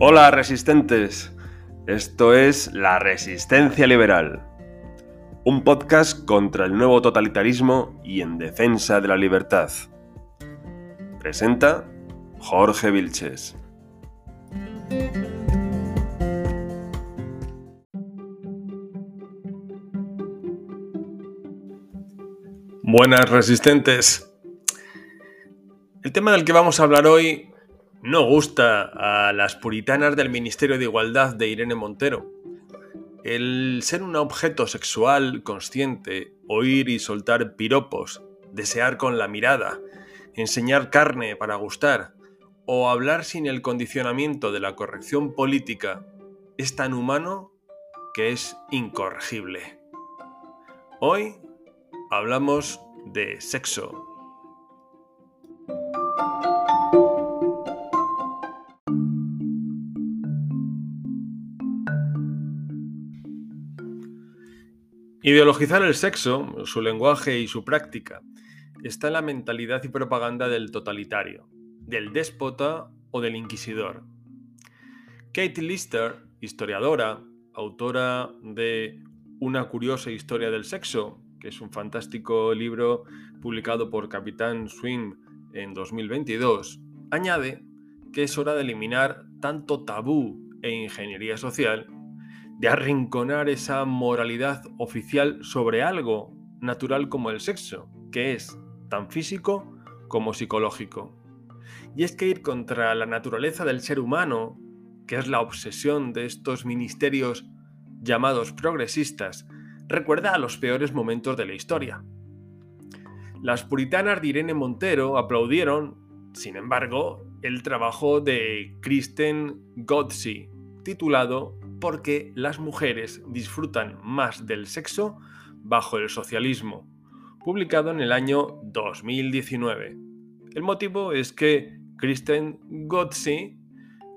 Hola resistentes, esto es La Resistencia Liberal, un podcast contra el nuevo totalitarismo y en defensa de la libertad. Presenta Jorge Vilches. Buenas resistentes. El tema del que vamos a hablar hoy no gusta a las puritanas del Ministerio de Igualdad de Irene Montero. El ser un objeto sexual consciente, oír y soltar piropos, desear con la mirada, enseñar carne para gustar o hablar sin el condicionamiento de la corrección política es tan humano que es incorregible. Hoy hablamos de sexo. Ideologizar el sexo, su lenguaje y su práctica, está en la mentalidad y propaganda del totalitario, del déspota o del inquisidor. Kate Lister, historiadora, autora de Una curiosa historia del sexo, que es un fantástico libro publicado por Capitán Swing en 2022, añade que es hora de eliminar tanto tabú e ingeniería social, de arrinconar esa moralidad oficial sobre algo natural como el sexo, que es tan físico como psicológico. Y es que ir contra la naturaleza del ser humano, que es la obsesión de estos ministerios llamados progresistas, recuerda a los peores momentos de la historia. Las puritanas de Irene Montero aplaudieron, sin embargo, el trabajo de Kristen Godsey, titulado Porque las mujeres disfrutan más del sexo bajo el socialismo, publicado en el año 2019. El motivo es que Kristen Godsey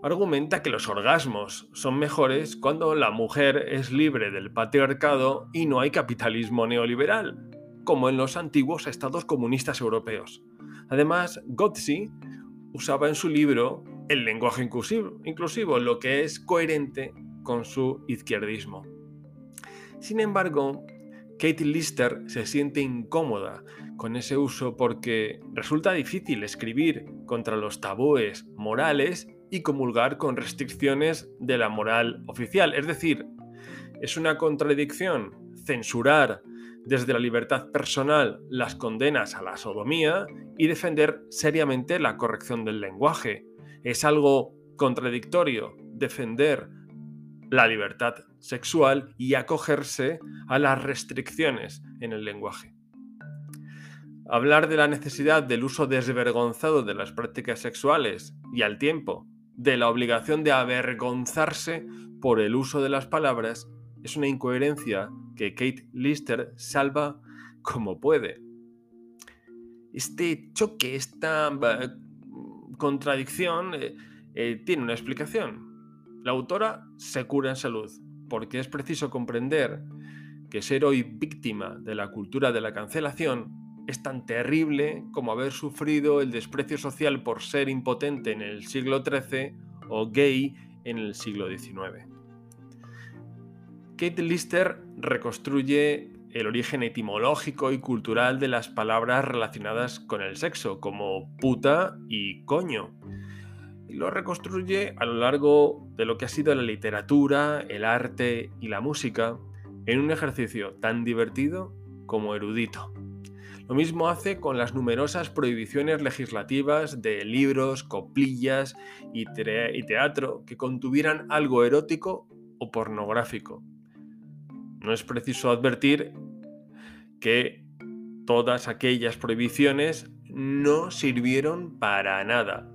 argumenta que los orgasmos son mejores cuando la mujer es libre del patriarcado y no hay capitalismo neoliberal, como en los antiguos estados comunistas europeos. Además, Godsey usaba en su libro el lenguaje inclusivo, lo que es coherente con su izquierdismo. Sin embargo, Kate Lister se siente incómoda con ese uso porque resulta difícil escribir contra los tabúes morales y comulgar con restricciones de la moral oficial. Es decir, es una contradicción censurar desde la libertad personal las condenas a la sodomía y defender seriamente la corrección del lenguaje. Es algo contradictorio defender la libertad sexual y acogerse a las restricciones en el lenguaje. Hablar de la necesidad del uso desvergonzado de las prácticas sexuales y al tiempo de la obligación de avergonzarse por el uso de las palabras es una incoherencia que Kate Lister salva como puede. Este choque, esta eh, contradicción eh, eh, tiene una explicación. La autora se cura en salud, porque es preciso comprender que ser hoy víctima de la cultura de la cancelación es tan terrible como haber sufrido el desprecio social por ser impotente en el siglo XIII o gay en el siglo XIX. Kate Lister reconstruye el origen etimológico y cultural de las palabras relacionadas con el sexo, como puta y coño. Y lo reconstruye a lo largo de lo que ha sido la literatura, el arte y la música, en un ejercicio tan divertido como erudito. Lo mismo hace con las numerosas prohibiciones legislativas de libros, coplillas y, teatro que contuvieran algo erótico o pornográfico. No es preciso advertir que todas aquellas prohibiciones no sirvieron para nada.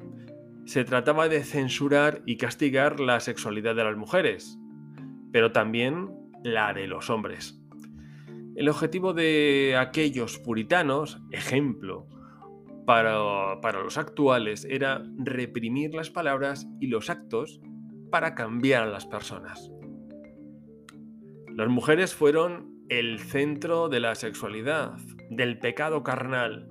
Se trataba de censurar y castigar la sexualidad de las mujeres, pero también la de los hombres. El objetivo de aquellos puritanos, ejemplo para, los actuales, era reprimir las palabras y los actos para cambiar a las personas. Las mujeres fueron el centro de la sexualidad, del pecado carnal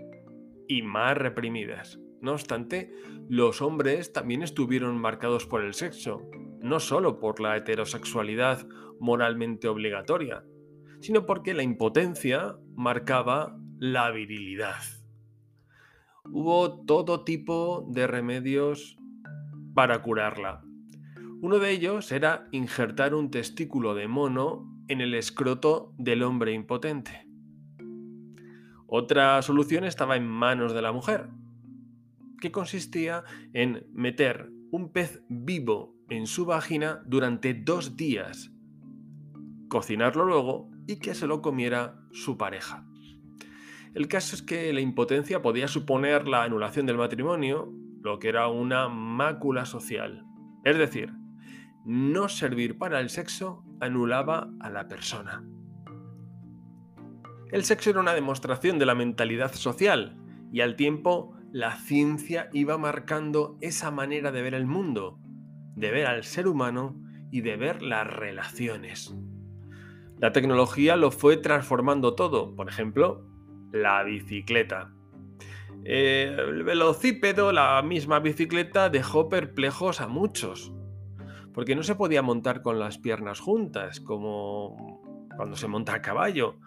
y más reprimidas. No obstante, los hombres también estuvieron marcados por el sexo, no solo por la heterosexualidad moralmente obligatoria, sino porque la impotencia marcaba la virilidad. Hubo todo tipo de remedios para curarla. Uno de ellos era injertar un testículo de mono en el escroto del hombre impotente. Otra solución estaba en manos de la mujer, que consistía en meter un pez vivo en su vagina durante dos días, cocinarlo luego y que se lo comiera su pareja. El caso es que la impotencia podía suponer la anulación del matrimonio, lo que era una mácula social. Es decir, no servir para el sexo anulaba a la persona. El sexo era una demostración de la mentalidad social y al tiempo la ciencia iba marcando esa manera de ver el mundo, de ver al ser humano y de ver las relaciones. La tecnología lo fue transformando todo, por ejemplo, la bicicleta. Eh, el velocípedo, la misma bicicleta, dejó perplejos a muchos, porque no se podía montar con las piernas juntas, como cuando se monta a caballo,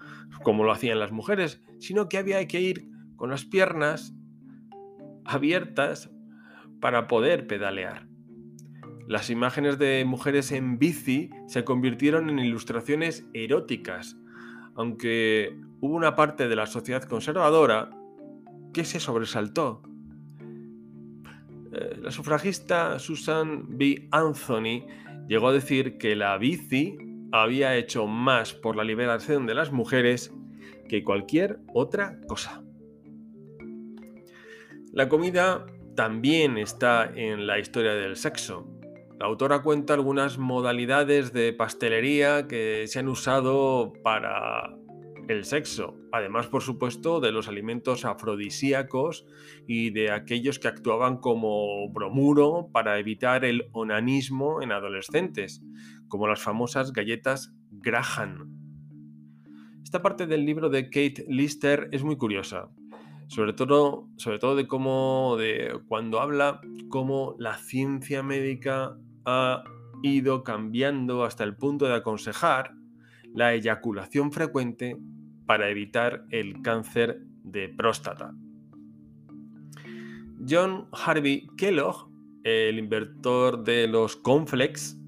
como lo hacían las mujeres, sino que había que ir con las piernas abiertas para poder pedalear. Las imágenes de mujeres en bici se convirtieron en ilustraciones eróticas, aunque hubo una parte de la sociedad conservadora que se sobresaltó. Eh, la sufragista Susan B. Anthony llegó a decir que la bici había hecho más por la liberación de las mujeres que cualquier otra cosa. La comida también está en la historia del sexo. La autora cuenta algunas modalidades de pastelería que se han usado para el sexo, además por supuesto de los alimentos afrodisíacos y de aquellos que actuaban como bromuro para evitar el onanismo en adolescentes, como las famosas galletas Graham. Esta parte del libro de Kate Lister es muy curiosa, sobre todo, sobre todo de cómo, de cuando habla cómo la ciencia médica ha ido cambiando hasta el punto de aconsejar la eyaculación frecuente para evitar el cáncer de próstata. John Harvey Kellogg, el inventor de los Conflex,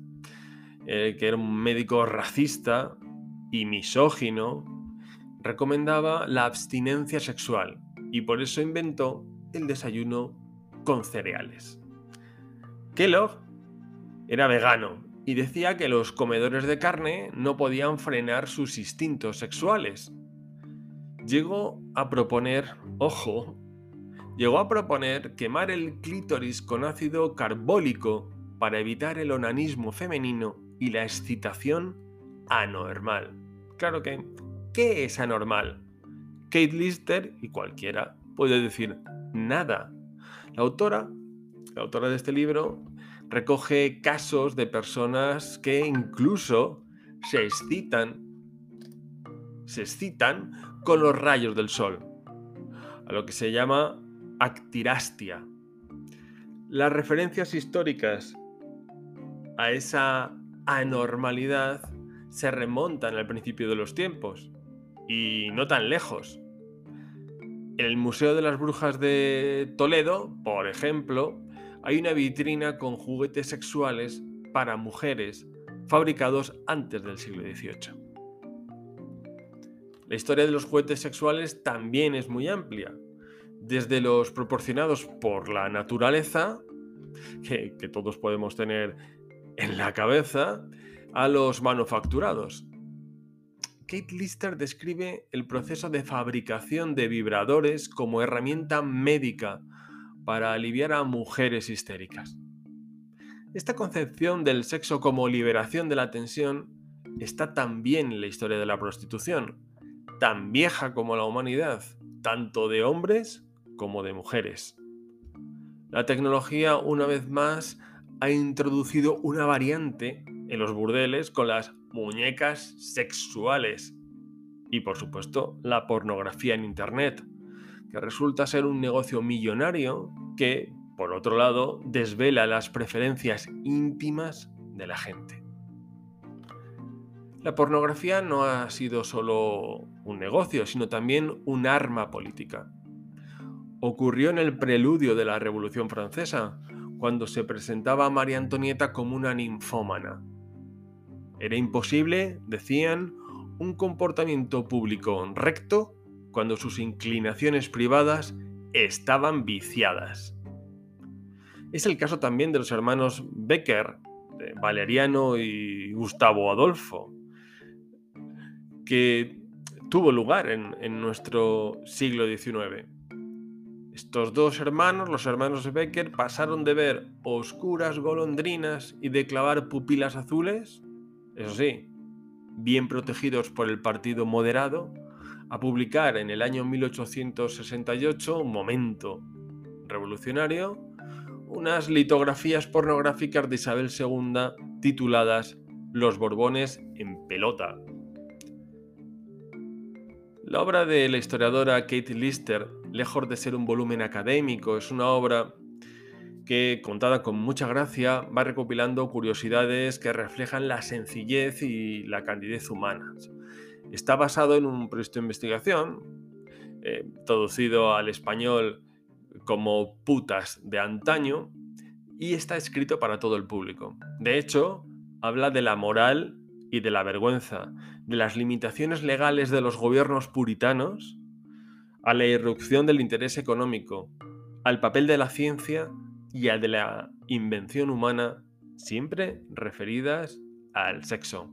eh, que era un médico racista y misógino, recomendaba la abstinencia sexual y por eso inventó el desayuno con cereales. Kellogg era vegano y decía que los comedores de carne no podían frenar sus instintos sexuales. Llegó a proponer, ojo, llegó a proponer quemar el clítoris con ácido carbólico para evitar el onanismo femenino y la excitación anormal. Claro que, ¿qué es anormal? Kate Lister y cualquiera puede decir nada. La autora, la autora de este libro, recoge casos de personas que incluso se excitan, se excitan con los rayos del sol, a lo que se llama actirastia. Las referencias históricas a esa anormalidad se remontan al principio de los tiempos y no tan lejos. En el Museo de las Brujas de Toledo, por ejemplo, hay una vitrina con juguetes sexuales para mujeres fabricados antes del siglo XVIII. La historia de los juguetes sexuales también es muy amplia, desde los proporcionados por la naturaleza, que, que todos podemos tener en la cabeza, a los manufacturados. Kate Lister describe el proceso de fabricación de vibradores como herramienta médica para aliviar a mujeres histéricas. Esta concepción del sexo como liberación de la tensión está también en la historia de la prostitución, tan vieja como la humanidad, tanto de hombres como de mujeres. La tecnología, una vez más, ha introducido una variante en los burdeles con las muñecas sexuales y, por supuesto, la pornografía en Internet, que resulta ser un negocio millonario que, por otro lado, desvela las preferencias íntimas de la gente. La pornografía no ha sido solo un negocio, sino también un arma política. Ocurrió en el preludio de la Revolución Francesa, cuando se presentaba a María Antonieta como una ninfómana. Era imposible, decían, un comportamiento público recto cuando sus inclinaciones privadas estaban viciadas. Es el caso también de los hermanos Becker, Valeriano y Gustavo Adolfo, que tuvo lugar en, nuestro siglo XIX. Estos dos hermanos, los hermanos Becker, pasaron de ver oscuras golondrinas y de clavar pupilas azules, eso sí, bien protegidos por el Partido Moderado, a publicar en el año 1868, un momento revolucionario, unas litografías pornográficas de Isabel II tituladas Los Borbones en pelota. La obra de la historiadora Kate Lister lejos de ser un volumen académico, es una obra que, contada con mucha gracia, va recopilando curiosidades que reflejan la sencillez y la candidez humanas. Está basado en un proyecto de investigación, eh, traducido al español como putas de antaño, y está escrito para todo el público. De hecho, habla de la moral y de la vergüenza, de las limitaciones legales de los gobiernos puritanos a la irrupción del interés económico, al papel de la ciencia y al de la invención humana, siempre referidas al sexo.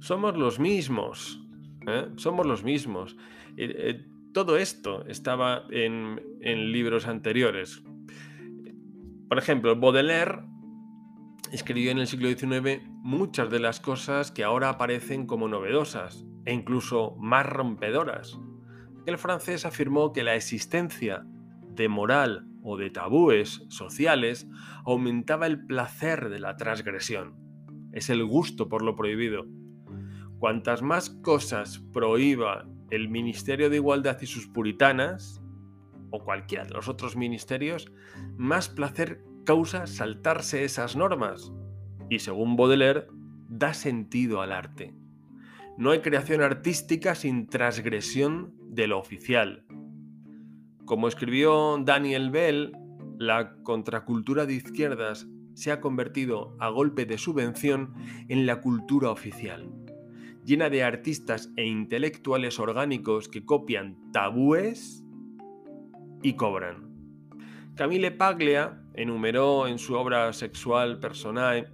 Somos los mismos, ¿eh? somos los mismos. Eh, eh, todo esto estaba en, en libros anteriores. Por ejemplo, Baudelaire escribió en el siglo XIX muchas de las cosas que ahora aparecen como novedosas e incluso más rompedoras. El francés afirmó que la existencia de moral o de tabúes sociales aumentaba el placer de la transgresión. Es el gusto por lo prohibido. Cuantas más cosas prohíba el Ministerio de Igualdad y sus puritanas, o cualquiera de los otros ministerios, más placer causa saltarse esas normas. Y según Baudelaire, da sentido al arte. No hay creación artística sin transgresión de lo oficial. Como escribió Daniel Bell, la contracultura de izquierdas se ha convertido a golpe de subvención en la cultura oficial, llena de artistas e intelectuales orgánicos que copian tabúes y cobran. Camille Paglia enumeró en su obra sexual personal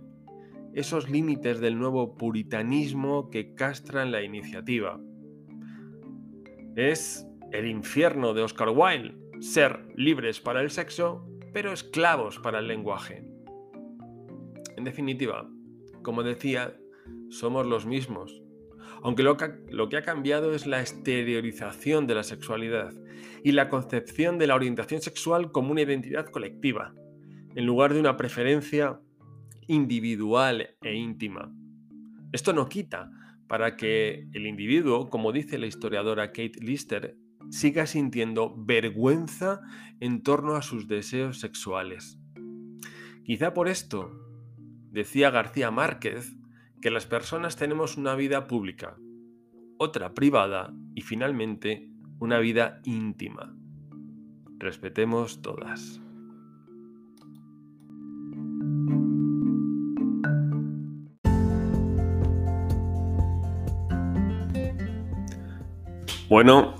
esos límites del nuevo puritanismo que castran la iniciativa. Es el infierno de Oscar Wilde, ser libres para el sexo, pero esclavos para el lenguaje. En definitiva, como decía, somos los mismos, aunque lo que, ha cambiado es la exteriorización de la sexualidad y la concepción de la orientación sexual como una identidad colectiva, en lugar de una preferencia individual e íntima. Esto no quita para que el individuo, como dice la historiadora Kate Lister, siga sintiendo vergüenza en torno a sus deseos sexuales. Quizá por esto, decía García Márquez, que las personas tenemos una vida pública, otra privada y finalmente una vida íntima. Respetemos todas. Bueno,